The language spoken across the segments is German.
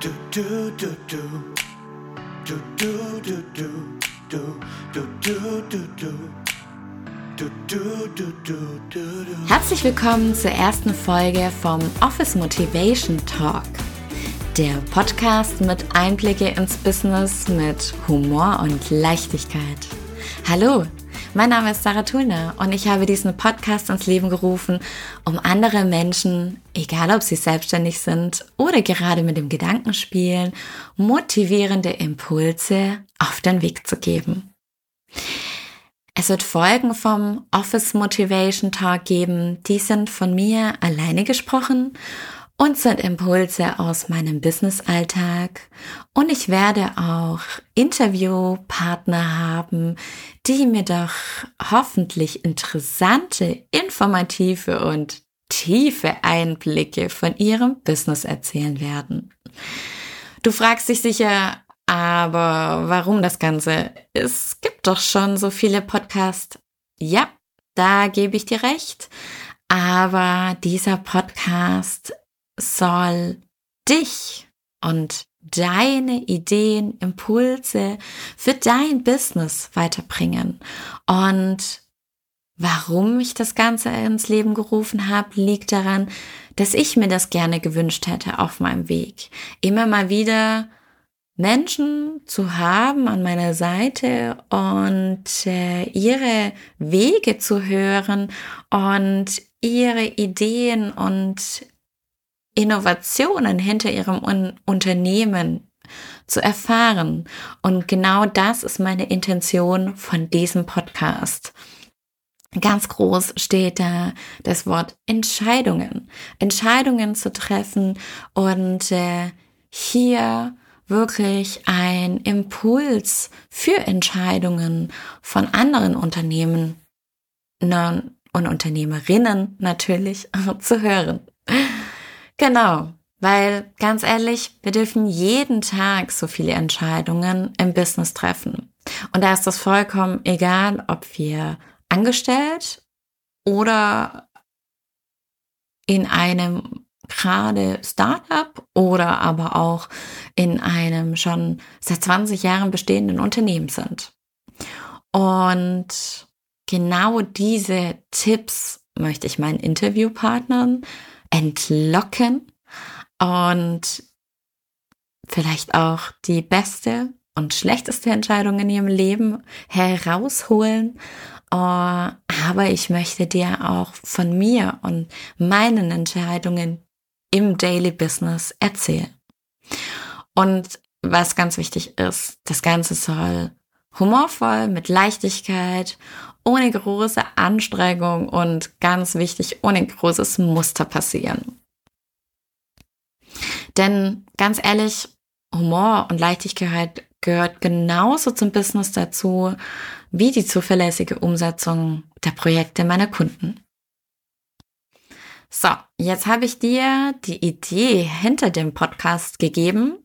Du, du, du, du. Du, du, du, du. Du, du, du, du, du. Herzlich willkommen zur ersten Folge vom Office Motivation Talk. Der Podcast mit Einblicke ins Business mit Humor und Leichtigkeit. Hallo, mein Name ist Sarah Thulner und ich habe diesen Podcast ins Leben gerufen, um andere Menschen, egal ob sie selbstständig sind oder gerade mit dem Gedanken spielen, motivierende Impulse auf den Weg zu geben. Es wird Folgen vom Office Motivation Talk geben, die sind von mir alleine gesprochen und sind Impulse aus meinem Business-Alltag. Und ich werde auch Interviewpartner haben, die mir doch hoffentlich interessante, informative und tiefe Einblicke von ihrem Business erzählen werden. Du fragst dich sicher, aber warum das Ganze? Es gibt doch schon so viele Podcasts. Ja, da gebe ich dir recht. Aber dieser Podcast soll dich und deine Ideen, Impulse für dein Business weiterbringen. Und warum ich das Ganze ins Leben gerufen habe, liegt daran, dass ich mir das gerne gewünscht hätte auf meinem Weg. Immer mal wieder Menschen zu haben an meiner Seite und äh, ihre Wege zu hören und ihre Ideen und Innovationen hinter ihrem Un Unternehmen zu erfahren. Und genau das ist meine Intention von diesem Podcast. Ganz groß steht da das Wort Entscheidungen. Entscheidungen zu treffen und äh, hier wirklich ein Impuls für Entscheidungen von anderen Unternehmen und Unternehmerinnen natürlich zu hören. Genau, weil ganz ehrlich, wir dürfen jeden Tag so viele Entscheidungen im Business treffen. Und da ist das vollkommen egal, ob wir angestellt oder in einem gerade Startup oder aber auch in einem schon seit 20 Jahren bestehenden Unternehmen sind. Und genau diese Tipps möchte ich meinen Interviewpartnern entlocken und vielleicht auch die beste und schlechteste Entscheidung in ihrem Leben herausholen. Oh, aber ich möchte dir auch von mir und meinen Entscheidungen im Daily Business erzählen. Und was ganz wichtig ist, das Ganze soll humorvoll, mit Leichtigkeit ohne große Anstrengung und ganz wichtig, ohne großes Muster passieren. Denn ganz ehrlich, Humor und Leichtigkeit gehört genauso zum Business dazu wie die zuverlässige Umsetzung der Projekte meiner Kunden. So, jetzt habe ich dir die Idee hinter dem Podcast gegeben.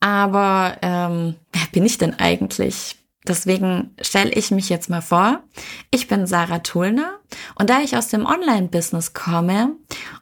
Aber ähm, wer bin ich denn eigentlich? Deswegen stelle ich mich jetzt mal vor. Ich bin Sarah Tulner und da ich aus dem Online-Business komme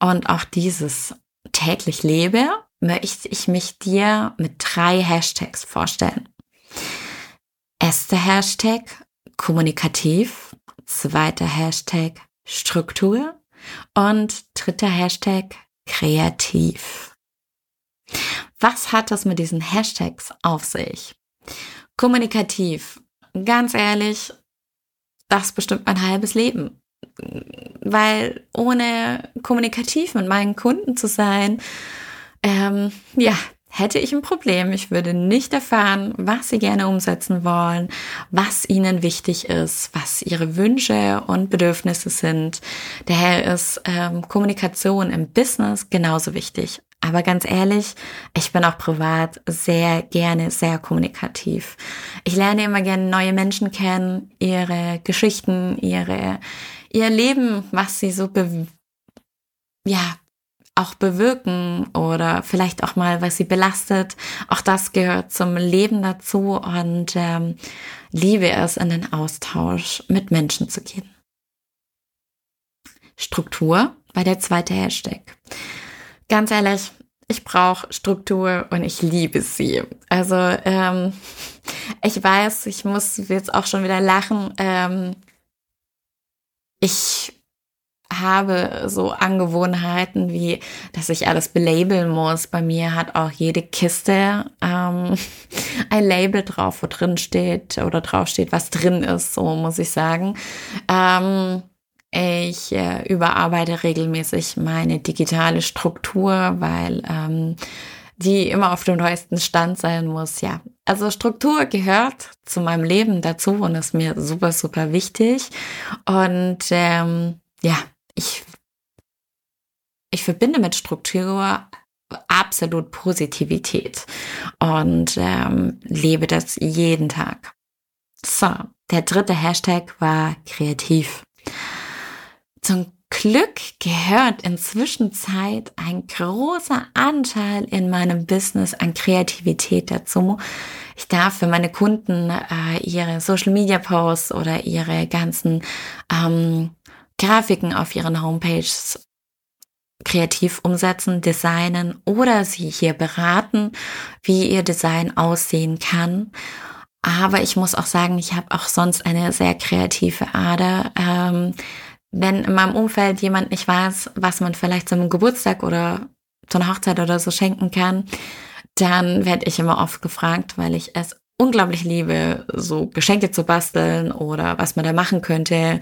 und auch dieses täglich lebe, möchte ich mich dir mit drei Hashtags vorstellen. Erster Hashtag kommunikativ, zweiter Hashtag Struktur und dritter Hashtag kreativ. Was hat das mit diesen Hashtags auf sich? Kommunikativ. Ganz ehrlich, das bestimmt mein halbes Leben. Weil ohne kommunikativ mit meinen Kunden zu sein, ähm, ja, hätte ich ein Problem. Ich würde nicht erfahren, was sie gerne umsetzen wollen, was ihnen wichtig ist, was ihre Wünsche und Bedürfnisse sind. Daher ist ähm, Kommunikation im Business genauso wichtig aber ganz ehrlich, ich bin auch privat sehr gerne sehr kommunikativ. Ich lerne immer gerne neue Menschen kennen, ihre Geschichten, ihre, ihr Leben, was sie so, be ja, auch bewirken oder vielleicht auch mal, was sie belastet. Auch das gehört zum Leben dazu und ähm, liebe es, in den Austausch mit Menschen zu gehen. Struktur war der zweite Hashtag. Ganz ehrlich, ich brauche Struktur und ich liebe sie. Also ähm, ich weiß, ich muss jetzt auch schon wieder lachen. Ähm, ich habe so Angewohnheiten wie, dass ich alles belabeln muss. Bei mir hat auch jede Kiste ähm, ein Label drauf, wo drin steht oder drauf steht, was drin ist, so muss ich sagen. Ähm, ich äh, überarbeite regelmäßig meine digitale Struktur, weil ähm, die immer auf dem neuesten Stand sein muss. Ja, also Struktur gehört zu meinem Leben dazu und ist mir super, super wichtig. Und ähm, ja, ich, ich verbinde mit Struktur absolut Positivität und ähm, lebe das jeden Tag. So, der dritte Hashtag war kreativ. Zum Glück gehört inzwischen Zeit ein großer Anteil in meinem Business an Kreativität dazu. Ich darf für meine Kunden äh, ihre Social Media Posts oder ihre ganzen ähm, Grafiken auf ihren Homepages kreativ umsetzen, designen oder sie hier beraten, wie ihr Design aussehen kann. Aber ich muss auch sagen, ich habe auch sonst eine sehr kreative Ader. Ähm, wenn in meinem Umfeld jemand nicht weiß, was man vielleicht zum Geburtstag oder zu einer Hochzeit oder so schenken kann, dann werde ich immer oft gefragt, weil ich es unglaublich liebe, so Geschenke zu basteln oder was man da machen könnte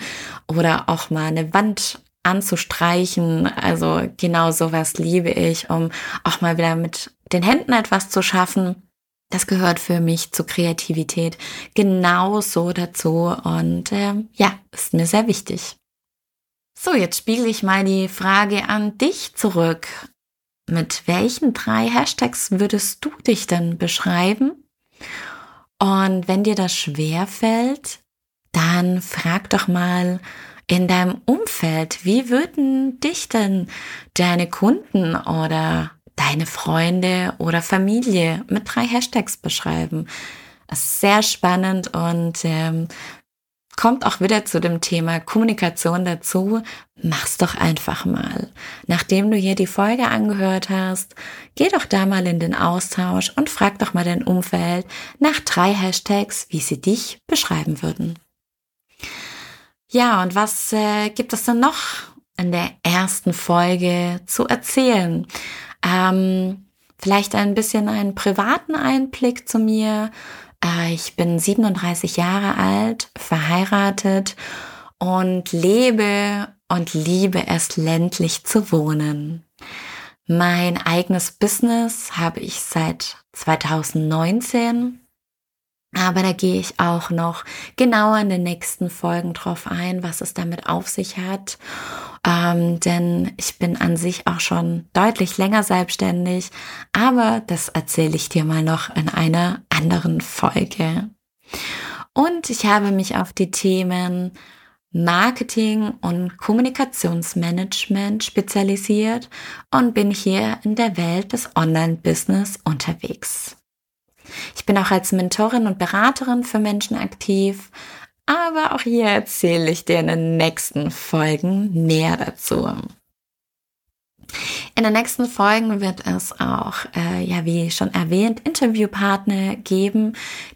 oder auch mal eine Wand anzustreichen. Also genau sowas liebe ich, um auch mal wieder mit den Händen etwas zu schaffen. Das gehört für mich zur Kreativität genauso dazu und äh, ja, ist mir sehr wichtig. So, jetzt spiele ich mal die Frage an dich zurück. Mit welchen drei Hashtags würdest du dich denn beschreiben? Und wenn dir das schwer fällt, dann frag doch mal in deinem Umfeld, wie würden dich denn deine Kunden oder deine Freunde oder Familie mit drei Hashtags beschreiben? Das ist sehr spannend und ähm, kommt auch wieder zu dem Thema Kommunikation dazu. Mach's doch einfach mal. Nachdem du hier die Folge angehört hast, geh doch da mal in den Austausch und frag doch mal dein Umfeld nach drei Hashtags, wie sie dich beschreiben würden. Ja, und was äh, gibt es denn noch in der ersten Folge zu erzählen? Ähm, vielleicht ein bisschen einen privaten Einblick zu mir, ich bin 37 Jahre alt, verheiratet und lebe und liebe es ländlich zu wohnen. Mein eigenes Business habe ich seit 2019 aber da gehe ich auch noch genauer in den nächsten Folgen drauf ein, was es damit auf sich hat. Ähm, denn ich bin an sich auch schon deutlich länger selbstständig, aber das erzähle ich dir mal noch in einer anderen Folge. Und ich habe mich auf die Themen Marketing und Kommunikationsmanagement spezialisiert und bin hier in der Welt des Online-Business unterwegs. Ich bin auch als Mentorin und Beraterin für Menschen aktiv, aber auch hier erzähle ich dir in den nächsten Folgen mehr dazu. In den nächsten Folgen wird es auch, äh, ja, wie schon erwähnt, Interviewpartner geben,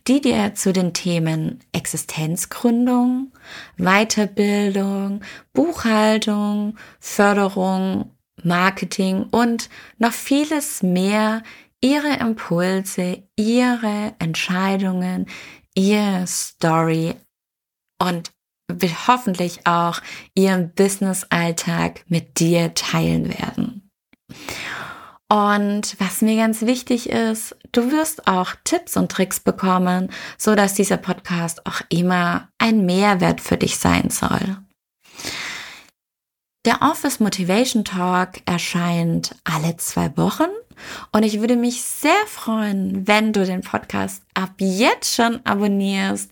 die dir zu den Themen Existenzgründung, Weiterbildung, Buchhaltung, Förderung, Marketing und noch vieles mehr ihre Impulse, ihre Entscheidungen, ihre Story und hoffentlich auch ihren Business-Alltag mit dir teilen werden. Und was mir ganz wichtig ist, du wirst auch Tipps und Tricks bekommen, so dass dieser Podcast auch immer ein Mehrwert für dich sein soll. Der Office Motivation Talk erscheint alle zwei Wochen und ich würde mich sehr freuen, wenn du den Podcast ab jetzt schon abonnierst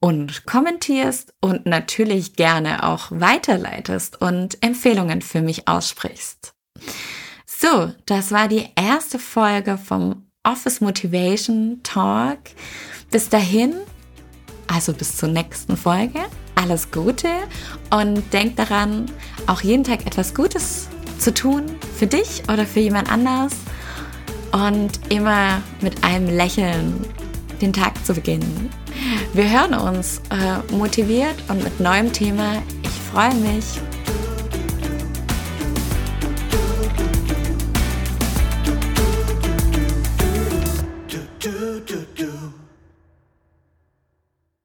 und kommentierst und natürlich gerne auch weiterleitest und Empfehlungen für mich aussprichst. So, das war die erste Folge vom Office Motivation Talk. Bis dahin, also bis zur nächsten Folge, alles Gute und denk daran, auch jeden Tag etwas Gutes zu tun, für dich oder für jemand anders und immer mit einem Lächeln den Tag zu beginnen. Wir hören uns äh, motiviert und mit neuem Thema. Ich freue mich.